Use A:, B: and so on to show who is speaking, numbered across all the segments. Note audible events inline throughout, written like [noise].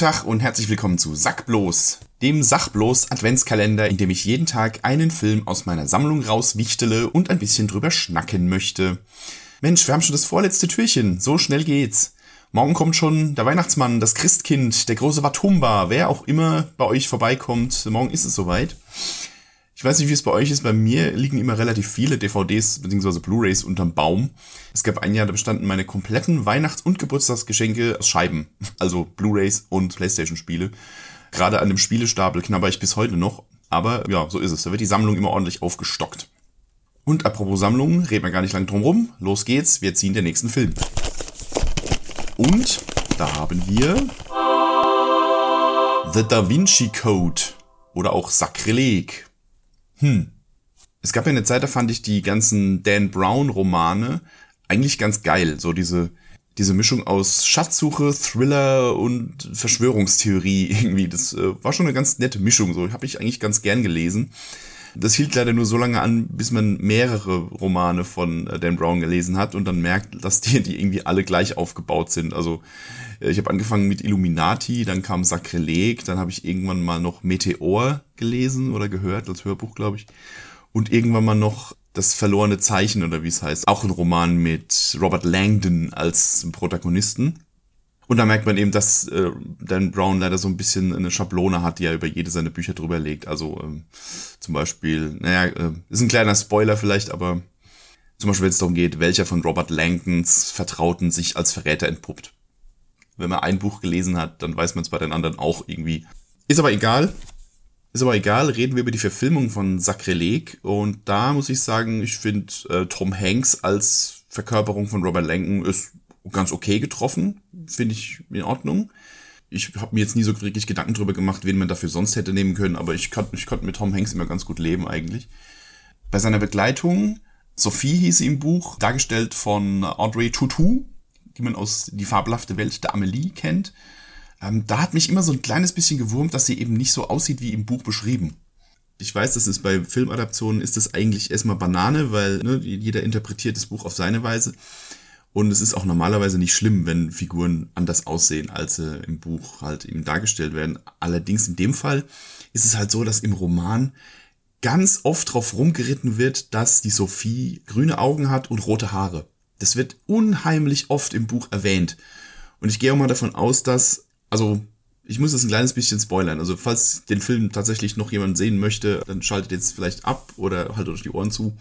A: Tag und herzlich willkommen zu Sackblos, dem Sachblos Adventskalender, in dem ich jeden Tag einen Film aus meiner Sammlung rauswichtele und ein bisschen drüber schnacken möchte. Mensch, wir haben schon das vorletzte Türchen, so schnell geht's. Morgen kommt schon der Weihnachtsmann, das Christkind, der große Watumba, wer auch immer bei euch vorbeikommt, morgen ist es soweit. Ich weiß nicht, wie es bei euch ist. Bei mir liegen immer relativ viele DVDs bzw. Blu-rays unterm Baum. Es gab ein Jahr, da bestanden meine kompletten Weihnachts- und Geburtstagsgeschenke aus Scheiben. [laughs] Also Blu-rays und Playstation-Spiele. Gerade an dem Spielestapel knabber ich bis heute noch. Aber ja, so ist es. Da wird die Sammlung immer ordentlich aufgestockt. Und apropos Sammlung, reden wir gar nicht lang drum rum. Los geht's, wir ziehen den nächsten Film. Und da haben wir The Da Vinci Code oder auch Sakrileg hm. Es gab ja eine Zeit, da fand ich die ganzen Dan Brown-Romane eigentlich ganz geil. So diese, diese Mischung aus Schatzsuche, Thriller und Verschwörungstheorie [laughs] irgendwie. Das äh, war schon eine ganz nette Mischung. So habe ich eigentlich ganz gern gelesen. Das hielt leider nur so lange an, bis man mehrere Romane von äh, Dan Brown gelesen hat und dann merkt, dass die, die irgendwie alle gleich aufgebaut sind. Also äh, ich habe angefangen mit Illuminati, dann kam Sakrileg, dann habe ich irgendwann mal noch Meteor gelesen oder gehört, als Hörbuch, glaube ich. Und irgendwann mal noch das verlorene Zeichen oder wie es heißt. Auch ein Roman mit Robert Langdon als Protagonisten. Und da merkt man eben, dass äh, Dan Brown leider so ein bisschen eine Schablone hat, die er über jede seiner Bücher drüber legt. Also ähm, zum Beispiel, naja, äh, ist ein kleiner Spoiler vielleicht, aber zum Beispiel, wenn es darum geht, welcher von Robert Langdons Vertrauten sich als Verräter entpuppt. Wenn man ein Buch gelesen hat, dann weiß man es bei den anderen auch irgendwie. Ist aber egal. Ist aber egal, reden wir über die Verfilmung von Sakrileg. Und da muss ich sagen, ich finde äh, Tom Hanks als Verkörperung von Robert Langdon ist ganz okay getroffen, finde ich in Ordnung. Ich habe mir jetzt nie so wirklich Gedanken drüber gemacht, wen man dafür sonst hätte nehmen können, aber ich konnte ich konnte mit Tom Hanks immer ganz gut leben eigentlich. Bei seiner Begleitung, Sophie hieß sie im Buch, dargestellt von Audrey Tutu, die man aus Die fabelhafte Welt der Amelie kennt. Ähm, da hat mich immer so ein kleines bisschen gewurmt, dass sie eben nicht so aussieht wie im Buch beschrieben. Ich weiß, das ist bei Filmadaptionen ist das eigentlich erstmal Banane, weil ne, jeder interpretiert das Buch auf seine Weise. Und es ist auch normalerweise nicht schlimm, wenn Figuren anders aussehen, als sie im Buch halt eben dargestellt werden. Allerdings in dem Fall ist es halt so, dass im Roman ganz oft drauf rumgeritten wird, dass die Sophie grüne Augen hat und rote Haare. Das wird unheimlich oft im Buch erwähnt. Und ich gehe auch mal davon aus, dass, also ich muss das ein kleines bisschen spoilern. Also falls den Film tatsächlich noch jemand sehen möchte, dann schaltet jetzt vielleicht ab oder haltet euch die Ohren zu.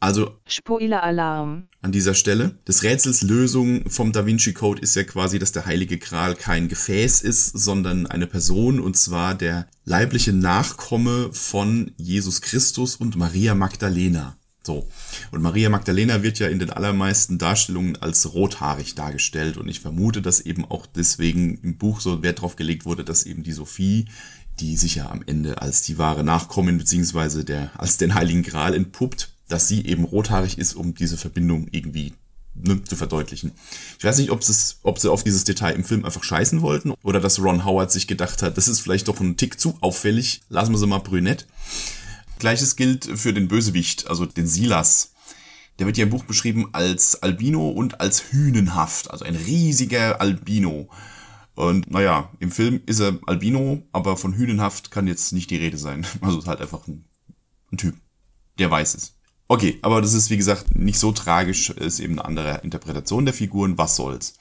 A: Also
B: Spoiler-Alarm.
A: An dieser Stelle. Des Rätsels Lösung vom Da Vinci Code ist ja quasi, dass der Heilige Gral kein Gefäß ist, sondern eine Person, und zwar der leibliche Nachkomme von Jesus Christus und Maria Magdalena. So. Und Maria Magdalena wird ja in den allermeisten Darstellungen als rothaarig dargestellt. Und ich vermute, dass eben auch deswegen im Buch so Wert drauf gelegt wurde, dass eben die Sophie, die sich ja am Ende als die wahre Nachkommen beziehungsweise der, als den Heiligen Gral entpuppt, dass sie eben rothaarig ist, um diese Verbindung irgendwie ne, zu verdeutlichen. Ich weiß nicht, ob, ob sie auf dieses Detail im Film einfach scheißen wollten oder dass Ron Howard sich gedacht hat, das ist vielleicht doch ein Tick zu auffällig, lassen wir sie mal brünett. Gleiches gilt für den Bösewicht, also den Silas. Der wird ja im Buch beschrieben als Albino und als hünenhaft, also ein riesiger Albino. Und naja, im Film ist er Albino, aber von hünenhaft kann jetzt nicht die Rede sein. [laughs] Also ist halt einfach ein, ein Typ, der weiß es. Okay, aber das ist wie gesagt nicht so tragisch, ist eben eine andere Interpretation der Figuren, was soll's.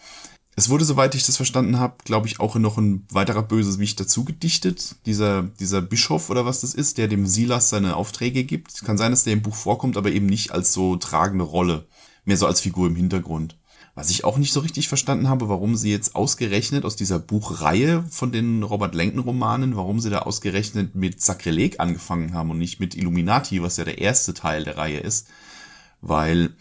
A: Es wurde, soweit ich das verstanden habe, glaube ich, auch noch ein weiterer böses Wicht dazu gedichtet. Dieser, dieser Bischof oder was das ist, der dem Silas seine Aufträge gibt. Kann sein, dass der im Buch vorkommt, aber eben nicht als so tragende Rolle. Mehr so als Figur im Hintergrund. Was ich auch nicht so richtig verstanden habe, warum sie jetzt ausgerechnet aus dieser Buchreihe von den Robert Lenken Romanen, warum sie da ausgerechnet mit Sakrileg angefangen haben und nicht mit Illuminati, was ja der erste Teil der Reihe ist. Weil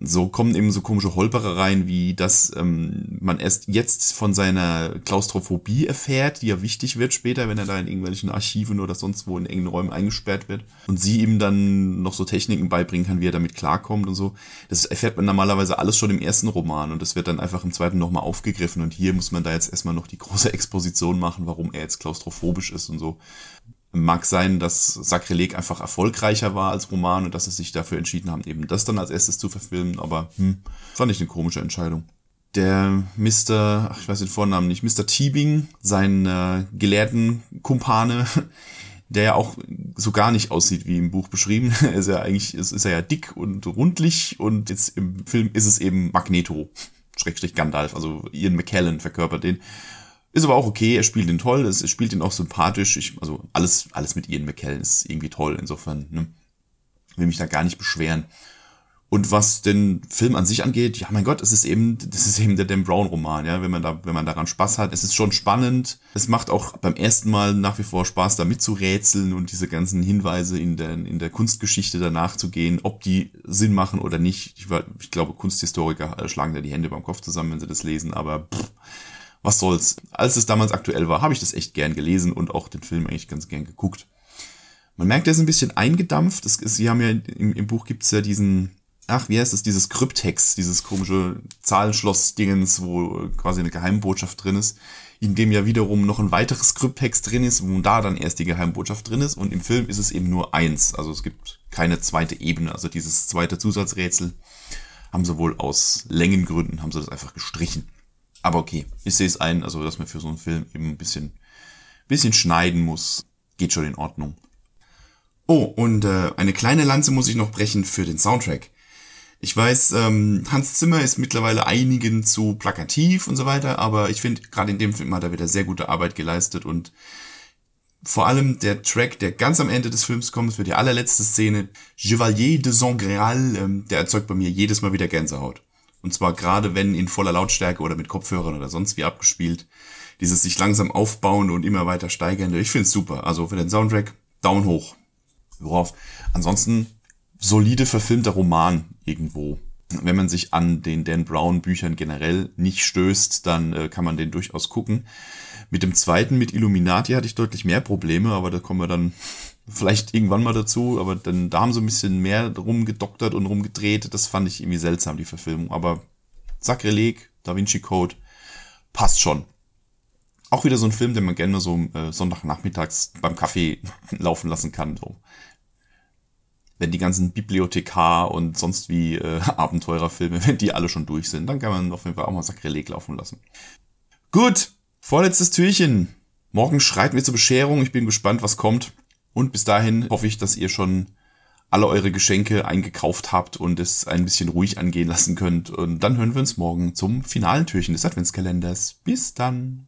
A: so kommen eben so komische Holperereien, wie dass ähm, man erst jetzt von seiner Klaustrophobie erfährt, die ja wichtig wird später, wenn er da in irgendwelchen Archiven oder sonst wo in engen Räumen eingesperrt wird. Und sie ihm dann noch so Techniken beibringen kann, wie er damit klarkommt und so. Das erfährt man normalerweise alles schon im ersten Roman und das wird dann einfach im zweiten nochmal aufgegriffen. Und hier muss man da jetzt erstmal noch die große Exposition machen, warum er jetzt klaustrophobisch ist und so. Mag sein, dass Sakrileg einfach erfolgreicher war als Roman und dass sie sich dafür entschieden haben, eben das dann als erstes zu verfilmen, aber hm, fand ich eine komische Entscheidung. der Mr., ach, ich weiß den Vornamen nicht, Mr. Teabing, sein äh, gelehrten Kumpane, [laughs] der ja auch so gar nicht aussieht wie im Buch beschrieben. [laughs] er ist ja eigentlich, ist, ist er ja dick und rundlich und jetzt im Film ist es eben Magneto, [laughs] Schrägstrich Gandalf, also Ian McKellen verkörpert den. Ist aber auch okay, er spielt ihn toll, er spielt ihn auch sympathisch. Ich, also alles, alles mit Ian McKellen ist irgendwie toll, insofern, ne? Will mich da gar nicht beschweren. Und was den Film an sich angeht, ja, mein Gott, es ist eben, das ist eben der Dan Brown Roman, ja, wenn man da, wenn man daran Spaß hat. Es ist schon spannend. Es macht auch beim ersten Mal nach wie vor Spaß, da mitzurätseln und diese ganzen Hinweise in der, in der Kunstgeschichte danach zu gehen, ob die Sinn machen oder nicht. Ich, ich glaube, Kunsthistoriker schlagen da die Hände beim Kopf zusammen, wenn sie das lesen, aber pff, was soll's. Als es damals aktuell war, habe ich das echt gern gelesen und auch den Film eigentlich ganz gern geguckt. Man merkt, er ist ein bisschen eingedampft. Das ist, Sie haben ja im, im Buch gibt's ja diesen ach, wie heißt das, dieses Kryptex, dieses komische Zahlenschloss-Dingens, wo quasi eine Geheimbotschaft drin ist, in dem ja wiederum noch ein weiteres Kryptex drin ist, wo da dann erst die Geheimbotschaft drin ist. Und im Film ist es eben nur eins. Also es gibt keine zweite Ebene. Also dieses zweite Zusatzrätsel haben sie wohl aus Längengründen, haben sie das einfach gestrichen. Aber okay, ich sehe es ein, also dass man für so einen Film eben ein bisschen, bisschen schneiden muss, geht schon in Ordnung. Oh, und äh, eine kleine Lanze muss ich noch brechen für den Soundtrack. Ich weiß, ähm, Hans Zimmer ist mittlerweile einigen zu plakativ und so weiter, aber ich finde, gerade in dem Film hat er wieder sehr gute Arbeit geleistet und vor allem der Track, der ganz am Ende des Films kommt, für die allerletzte Szene, Chevalier de Sangreal, ähm, der erzeugt bei mir jedes Mal wieder Gänsehaut. Und zwar gerade wenn in voller Lautstärke oder mit Kopfhörern oder sonst wie abgespielt. Dieses sich langsam aufbauen und immer weiter steigernde. Ich finde es super. Also für den Soundtrack, Daumen hoch. Worauf? Ansonsten solide verfilmter Roman irgendwo. Wenn man sich an den Dan Brown Büchern generell nicht stößt, dann äh, kann man den durchaus gucken. Mit dem zweiten, mit Illuminati, hatte ich deutlich mehr Probleme, aber da kommen wir dann vielleicht irgendwann mal dazu. Aber dann, da haben sie ein bisschen mehr rumgedoktert und rumgedreht. Das fand ich irgendwie seltsam, die Verfilmung. Aber Sakrileg, Da Vinci Code, passt schon. Auch wieder so ein Film, den man gerne so äh, Sonntagnachmittags beim Kaffee [laughs] laufen lassen kann. So wenn die ganzen Bibliothekar und sonst wie äh, [laughs] Abenteurerfilme, wenn die alle schon durch sind, dann kann man auf jeden Fall auch mal Sakrileg laufen lassen. Gut, vorletztes Türchen. Morgen schreiten wir zur Bescherung. Ich bin gespannt, was kommt. Und bis dahin hoffe ich, dass ihr schon alle eure Geschenke eingekauft habt und es ein bisschen ruhig angehen lassen könnt. Und dann hören wir uns morgen zum finalen Türchen des Adventskalenders. Bis dann.